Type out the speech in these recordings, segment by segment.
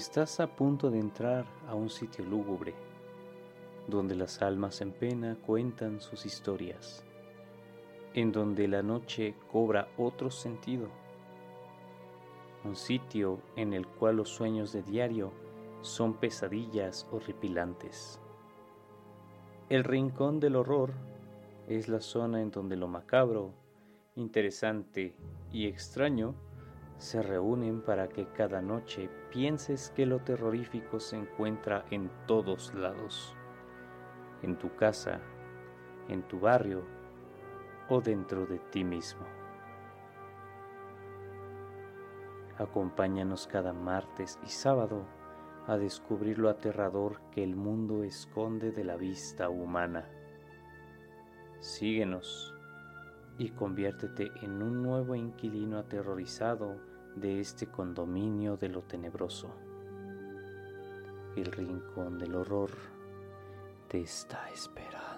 Estás a punto de entrar a un sitio lúgubre, donde las almas en pena cuentan sus historias, en donde la noche cobra otro sentido, un sitio en el cual los sueños de diario son pesadillas horripilantes. El rincón del horror es la zona en donde lo macabro, interesante y extraño se reúnen para que cada noche pienses que lo terrorífico se encuentra en todos lados, en tu casa, en tu barrio o dentro de ti mismo. Acompáñanos cada martes y sábado a descubrir lo aterrador que el mundo esconde de la vista humana. Síguenos y conviértete en un nuevo inquilino aterrorizado de este condominio de lo tenebroso. El rincón del horror te está esperando.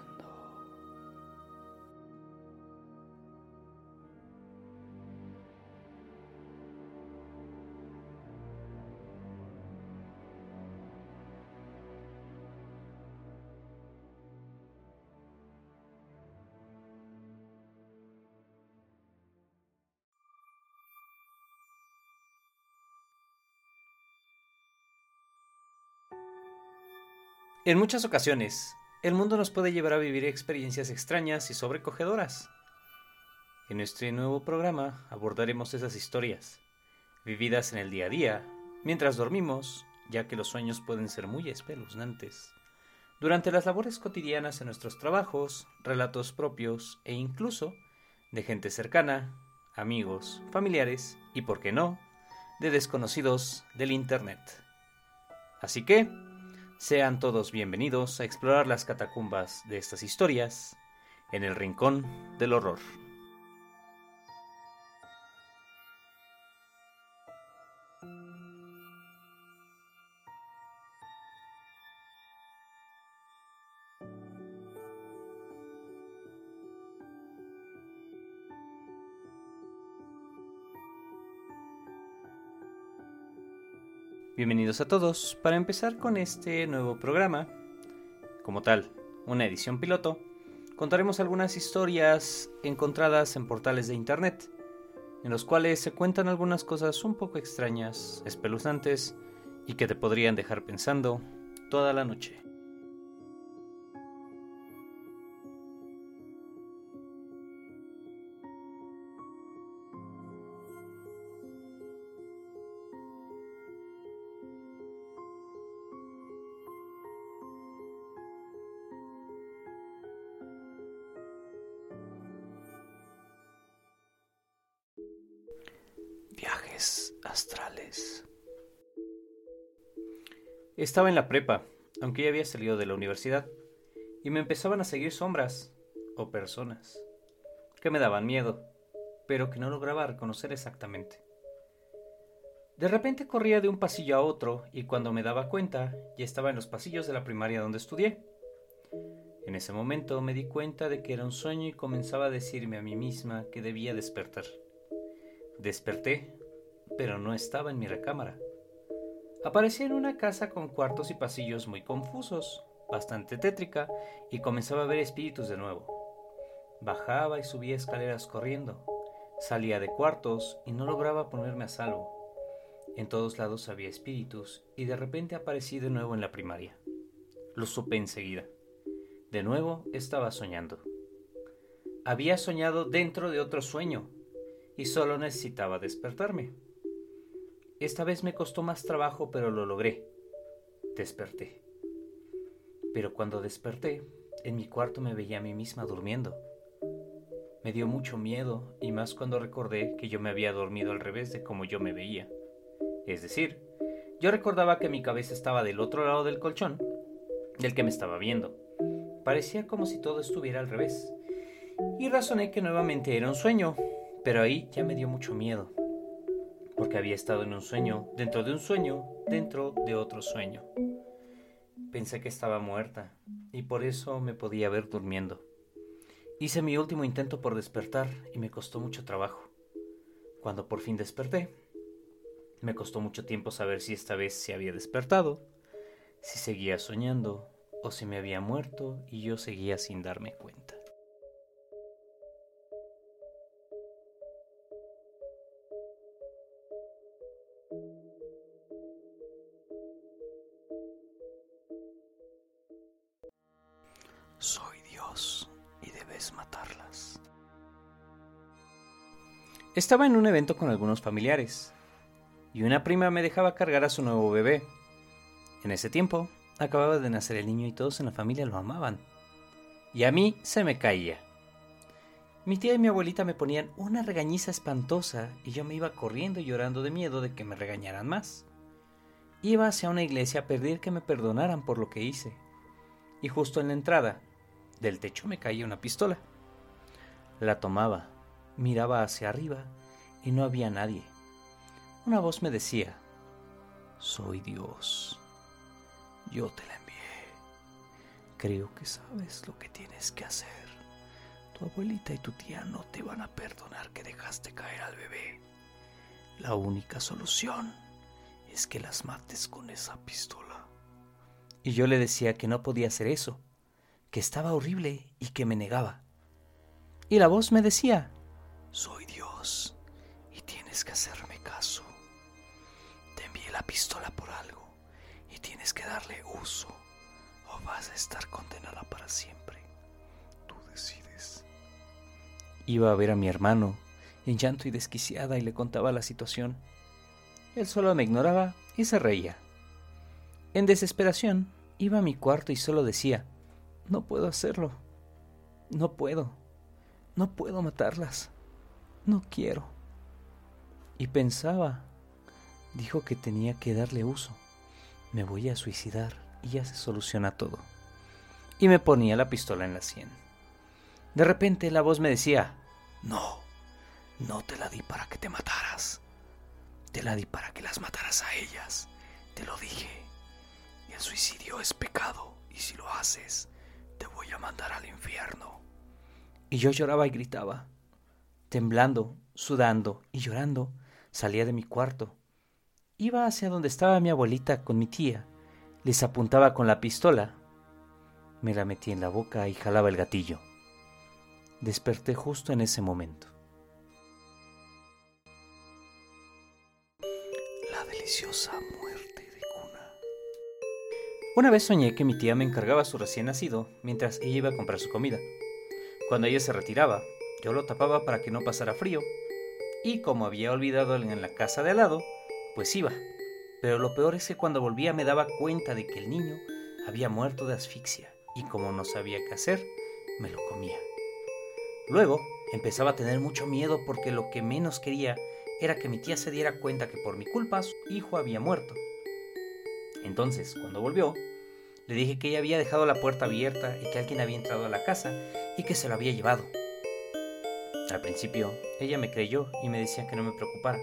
En muchas ocasiones, el mundo nos puede llevar a vivir experiencias extrañas y sobrecogedoras. En este nuevo programa abordaremos esas historias, vividas en el día a día, mientras dormimos, ya que los sueños pueden ser muy espeluznantes, durante las labores cotidianas en nuestros trabajos, relatos propios e incluso de gente cercana, amigos, familiares y, por qué no, de desconocidos del Internet. Así que, sean todos bienvenidos a explorar las catacumbas de estas historias en el Rincón del Horror. Bienvenidos a todos. Para empezar con este nuevo programa, como tal, una edición piloto, contaremos algunas historias encontradas en portales de internet, en los cuales se cuentan algunas cosas un poco extrañas, espeluznantes y que te podrían dejar pensando toda la noche. Estaba en la prepa, aunque ya había salido de la universidad, y me empezaban a seguir sombras o personas que me daban miedo, pero que no lograba reconocer exactamente. De repente corría de un pasillo a otro y cuando me daba cuenta ya estaba en los pasillos de la primaria donde estudié. En ese momento me di cuenta de que era un sueño y comenzaba a decirme a mí misma que debía despertar. Desperté pero no estaba en mi recámara. Aparecía en una casa con cuartos y pasillos muy confusos, bastante tétrica, y comenzaba a ver espíritus de nuevo. Bajaba y subía escaleras corriendo. Salía de cuartos y no lograba ponerme a salvo. En todos lados había espíritus y de repente aparecí de nuevo en la primaria. Lo supe enseguida. De nuevo estaba soñando. Había soñado dentro de otro sueño y solo necesitaba despertarme. Esta vez me costó más trabajo, pero lo logré. Desperté. Pero cuando desperté, en mi cuarto me veía a mí misma durmiendo. Me dio mucho miedo, y más cuando recordé que yo me había dormido al revés de como yo me veía. Es decir, yo recordaba que mi cabeza estaba del otro lado del colchón, del que me estaba viendo. Parecía como si todo estuviera al revés. Y razoné que nuevamente era un sueño, pero ahí ya me dio mucho miedo porque había estado en un sueño, dentro de un sueño, dentro de otro sueño. Pensé que estaba muerta y por eso me podía ver durmiendo. Hice mi último intento por despertar y me costó mucho trabajo. Cuando por fin desperté, Me costó mucho tiempo saber si esta vez se había despertado, si seguía soñando o si me había muerto y yo seguía sin darme cuenta. Estaba en un evento con algunos familiares y una prima me dejaba cargar a su nuevo bebé. En ese tiempo acababa de nacer el niño y todos en la familia lo amaban. Y a mí se me caía. Mi tía y mi abuelita me ponían una regañiza espantosa y yo me iba corriendo y llorando de miedo de que me regañaran más. Iba hacia una iglesia a pedir que me perdonaran por lo que hice. Y justo en la entrada del techo me caía una pistola. La tomaba, miraba hacia arriba y no había nadie. Una voz me decía, soy Dios. Yo te la envié. Creo que sabes lo que tienes que hacer. Tu abuelita y tu tía no te van a perdonar que dejaste caer al bebé. La única solución es que las mates con esa pistola. Y yo le decía que no podía hacer eso, que estaba horrible y que me negaba. Y la voz me decía, soy Dios y tienes que hacerme caso. Te envié la pistola por algo y tienes que darle uso o vas a estar condenada para siempre. Tú decides. Iba a ver a mi hermano en llanto y desquiciada y le contaba la situación. Él solo me ignoraba y se reía. En desesperación, iba a mi cuarto y solo decía, no puedo hacerlo. No puedo. No puedo matarlas. No quiero. Y pensaba, dijo que tenía que darle uso. Me voy a suicidar y ya se soluciona todo. Y me ponía la pistola en la sien. De repente la voz me decía, no, no te la di para que te mataras. Te la di para que las mataras a ellas. Te lo dije. El suicidio es pecado y si lo haces, te voy a mandar al infierno. Y yo lloraba y gritaba. Temblando, sudando y llorando, salía de mi cuarto. Iba hacia donde estaba mi abuelita con mi tía. Les apuntaba con la pistola. Me la metí en la boca y jalaba el gatillo. Desperté justo en ese momento. La deliciosa muerte de cuna. Una vez soñé que mi tía me encargaba a su recién nacido mientras ella iba a comprar su comida. Cuando ella se retiraba, yo lo tapaba para que no pasara frío. Y como había olvidado en la casa de al lado, pues iba. Pero lo peor es que cuando volvía me daba cuenta de que el niño había muerto de asfixia y como no sabía qué hacer, me lo comía. Luego empezaba a tener mucho miedo porque lo que menos quería era que mi tía se diera cuenta que por mi culpa su hijo había muerto. Entonces, cuando volvió, le dije que ella había dejado la puerta abierta y que alguien había entrado a la casa y que se lo había llevado. Al principio, ella me creyó y me decía que no me preocupara,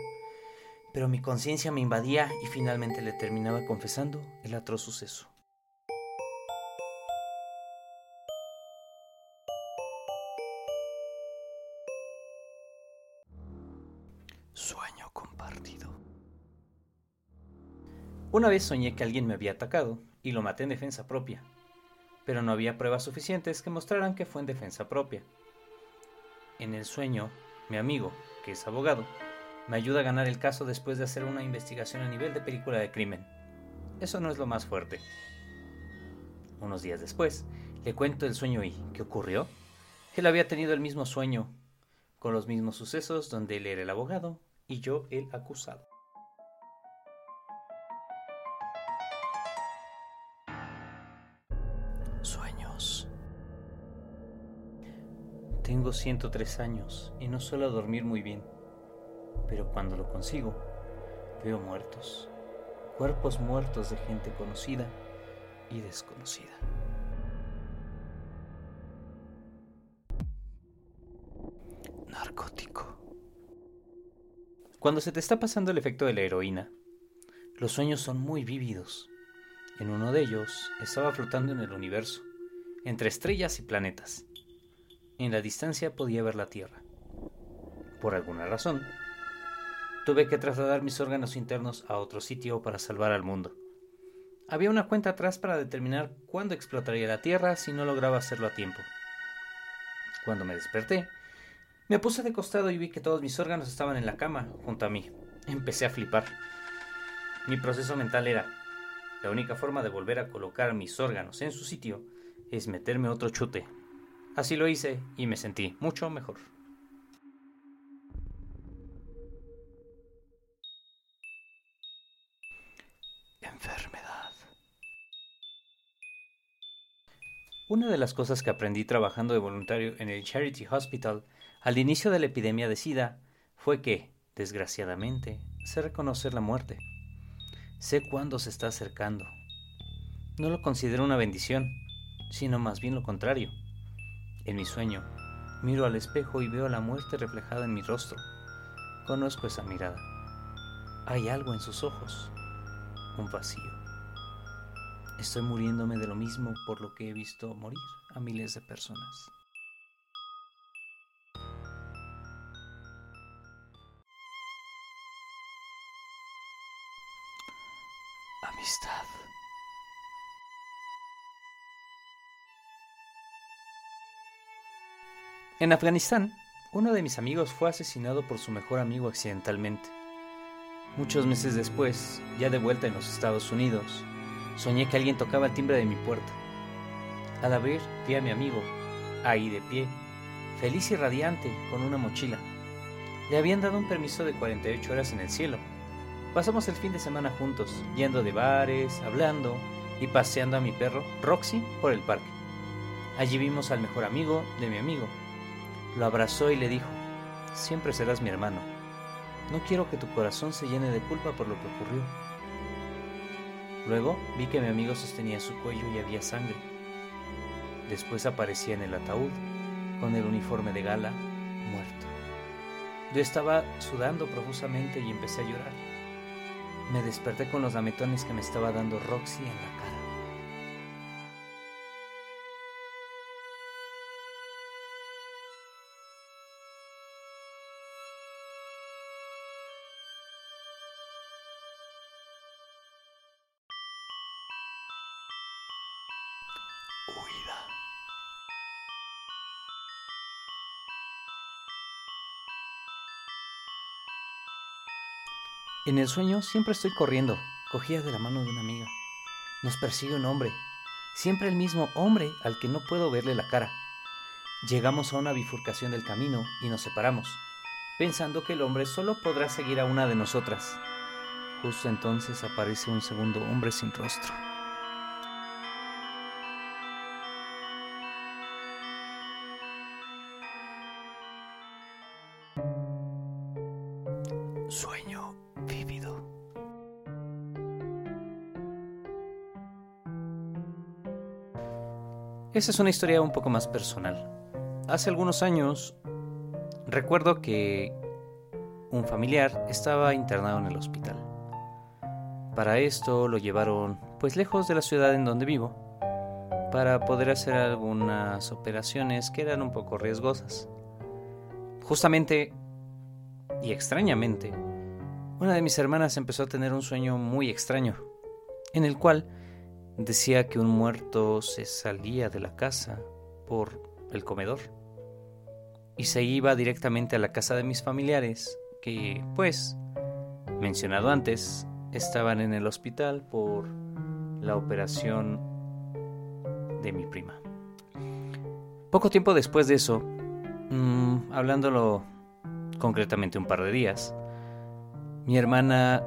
pero mi conciencia me invadía y finalmente le terminaba confesando el atroz suceso. Sueño compartido. Una vez soñé que alguien me había atacado y lo maté en defensa propia, pero no había pruebas suficientes que mostraran que fue en defensa propia. En el sueño, mi amigo, que es abogado, me ayuda a ganar el caso después de hacer una investigación a nivel de película de crimen. Eso no es lo más fuerte. Unos días después, le cuento el sueño y ¿qué ocurrió? Él había tenido el mismo sueño, con los mismos sucesos donde él era el abogado y yo el acusado. Tengo 103 años y no suelo dormir muy bien, pero cuando lo consigo, veo muertos, cuerpos muertos de gente conocida y desconocida. Narcótico. Cuando se te está pasando el efecto de la heroína, los sueños son muy vívidos. En uno de ellos estaba flotando en el universo, entre estrellas y planetas. En la distancia podía ver la Tierra. Por alguna razón, tuve que trasladar mis órganos internos a otro sitio para salvar al mundo. Había una cuenta atrás para determinar cuándo explotaría la Tierra si no lograba hacerlo a tiempo. Cuando me desperté, me puse de costado y vi que todos mis órganos estaban en la cama, junto a mí. Empecé a flipar. Mi proceso mental era, la única forma de volver a colocar mis órganos en su sitio es meterme otro chute. Así lo hice y me sentí mucho mejor. Enfermedad. Una de las cosas que aprendí trabajando de voluntario en el Charity Hospital al inicio de la epidemia de SIDA fue que, desgraciadamente, sé reconocer la muerte. Sé cuándo se está acercando. No lo considero una bendición, sino más bien lo contrario. En mi sueño, miro al espejo y veo la muerte reflejada en mi rostro. Conozco esa mirada. Hay algo en sus ojos, un vacío. Estoy muriéndome de lo mismo por lo que he visto morir a miles de personas. Amistad. En Afganistán, uno de mis amigos fue asesinado por su mejor amigo accidentalmente. Muchos meses después, ya de vuelta en los Estados Unidos, soñé que alguien tocaba el timbre de mi puerta. Al abrir, vi a mi amigo, ahí de pie, feliz y radiante, con una mochila. Le habían dado un permiso de 48 horas en el cielo. Pasamos el fin de semana juntos, yendo de bares, hablando y paseando a mi perro, Roxy, por el parque. Allí vimos al mejor amigo de mi amigo, lo abrazó y le dijo, siempre serás mi hermano. No quiero que tu corazón se llene de culpa por lo que ocurrió. Luego vi que mi amigo sostenía su cuello y había sangre. Después aparecía en el ataúd, con el uniforme de gala, muerto. Yo estaba sudando profusamente y empecé a llorar. Me desperté con los lametones que me estaba dando Roxy en la cara. En el sueño siempre estoy corriendo, cogida de la mano de una amiga. Nos persigue un hombre, siempre el mismo hombre al que no puedo verle la cara. Llegamos a una bifurcación del camino y nos separamos, pensando que el hombre solo podrá seguir a una de nosotras. Justo entonces aparece un segundo hombre sin rostro. Sueño Esa es una historia un poco más personal. Hace algunos años recuerdo que un familiar estaba internado en el hospital. Para esto lo llevaron pues lejos de la ciudad en donde vivo para poder hacer algunas operaciones que eran un poco riesgosas. Justamente y extrañamente, una de mis hermanas empezó a tener un sueño muy extraño, en el cual decía que un muerto se salía de la casa por el comedor y se iba directamente a la casa de mis familiares, que, pues, mencionado antes, estaban en el hospital por la operación de mi prima. Poco tiempo después de eso, mmm, hablándolo concretamente un par de días, mi hermana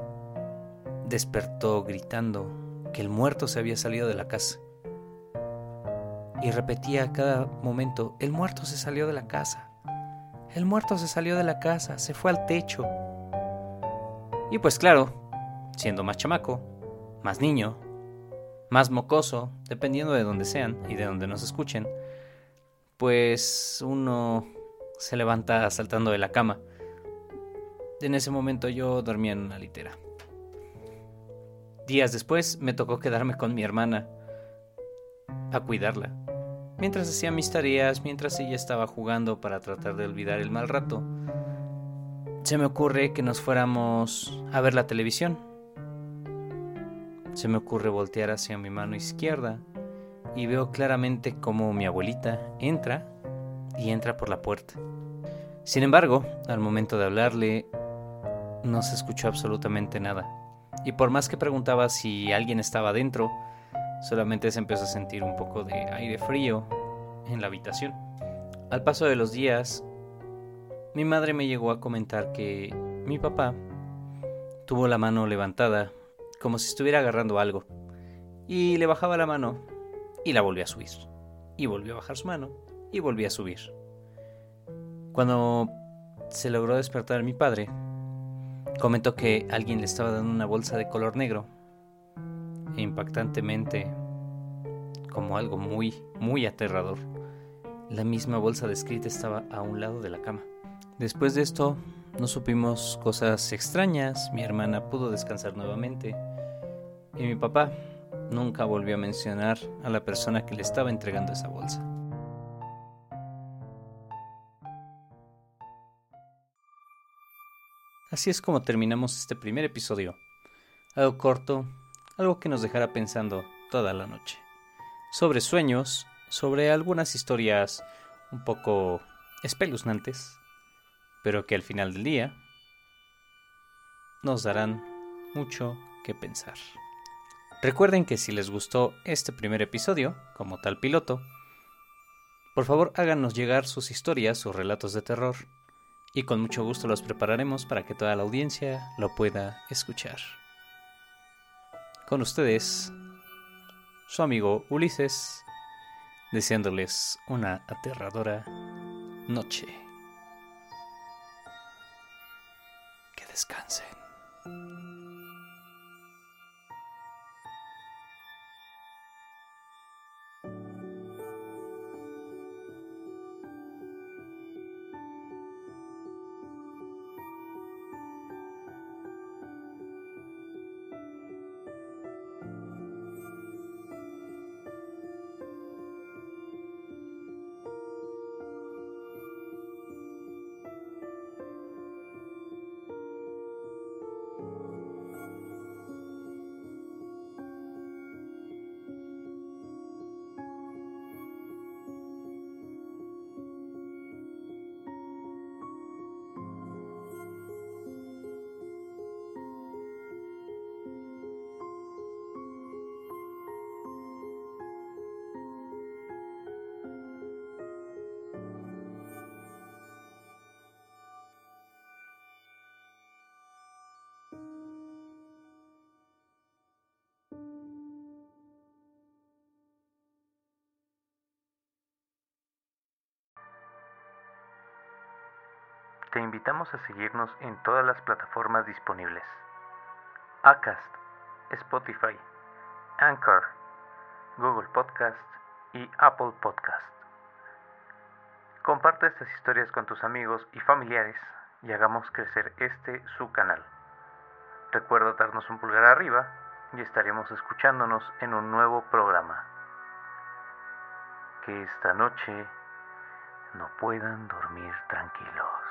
despertó gritando que el muerto se había salido de la casa. Y repetía a cada momento, el muerto se salió de la casa. El muerto se salió de la casa, se fue al techo. Y pues claro, siendo más chamaco, más niño, más mocoso, dependiendo de donde sean y de donde nos escuchen, pues uno se levanta saltando de la cama. En ese momento yo dormía en una litera. Días después me tocó quedarme con mi hermana a cuidarla. Mientras hacía mis tareas, mientras ella estaba jugando para tratar de olvidar el mal rato, se me ocurre que nos fuéramos a ver la televisión. Se me ocurre voltear hacia mi mano izquierda y veo claramente como mi abuelita entra y entra por la puerta. Sin embargo, al momento de hablarle, no se escuchó absolutamente nada. Y por más que preguntaba si alguien estaba dentro, solamente se empezó a sentir un poco de aire frío en la habitación. Al paso de los días, mi madre me llegó a comentar que mi papá tuvo la mano levantada como si estuviera agarrando algo y le bajaba la mano y la volvió a subir y volvió a bajar su mano y volvió a subir. Cuando se logró despertar mi padre, comentó que alguien le estaba dando una bolsa de color negro e impactantemente como algo muy, muy aterrador. La misma bolsa descrita estaba a un lado de la cama. Después de esto, no supimos cosas extrañas, mi hermana pudo descansar nuevamente y mi papá nunca volvió a mencionar a la persona que le estaba entregando esa bolsa. Así es como terminamos este primer episodio. Algo corto, algo que nos dejará pensando toda la noche. Sobre sueños, sobre algunas historias un poco espeluznantes, pero que al final del día nos darán mucho que pensar. Recuerden que si les gustó este primer episodio, como tal piloto, por favor háganos llegar sus historias o relatos de terror y con mucho gusto los prepararemos para que toda la audiencia lo pueda escuchar. Con ustedes, su amigo Ulises, deseándoles una aterradora noche. Que descansen. Te invitamos a seguirnos en todas las plataformas disponibles. Acast, Spotify, Anchor, Google Podcast y Apple Podcast. Comparte estas historias con tus amigos y familiares y hagamos crecer este su canal. Recuerda darnos un pulgar arriba y estaremos escuchándonos en un nuevo programa. Que esta noche no puedan dormir tranquilos.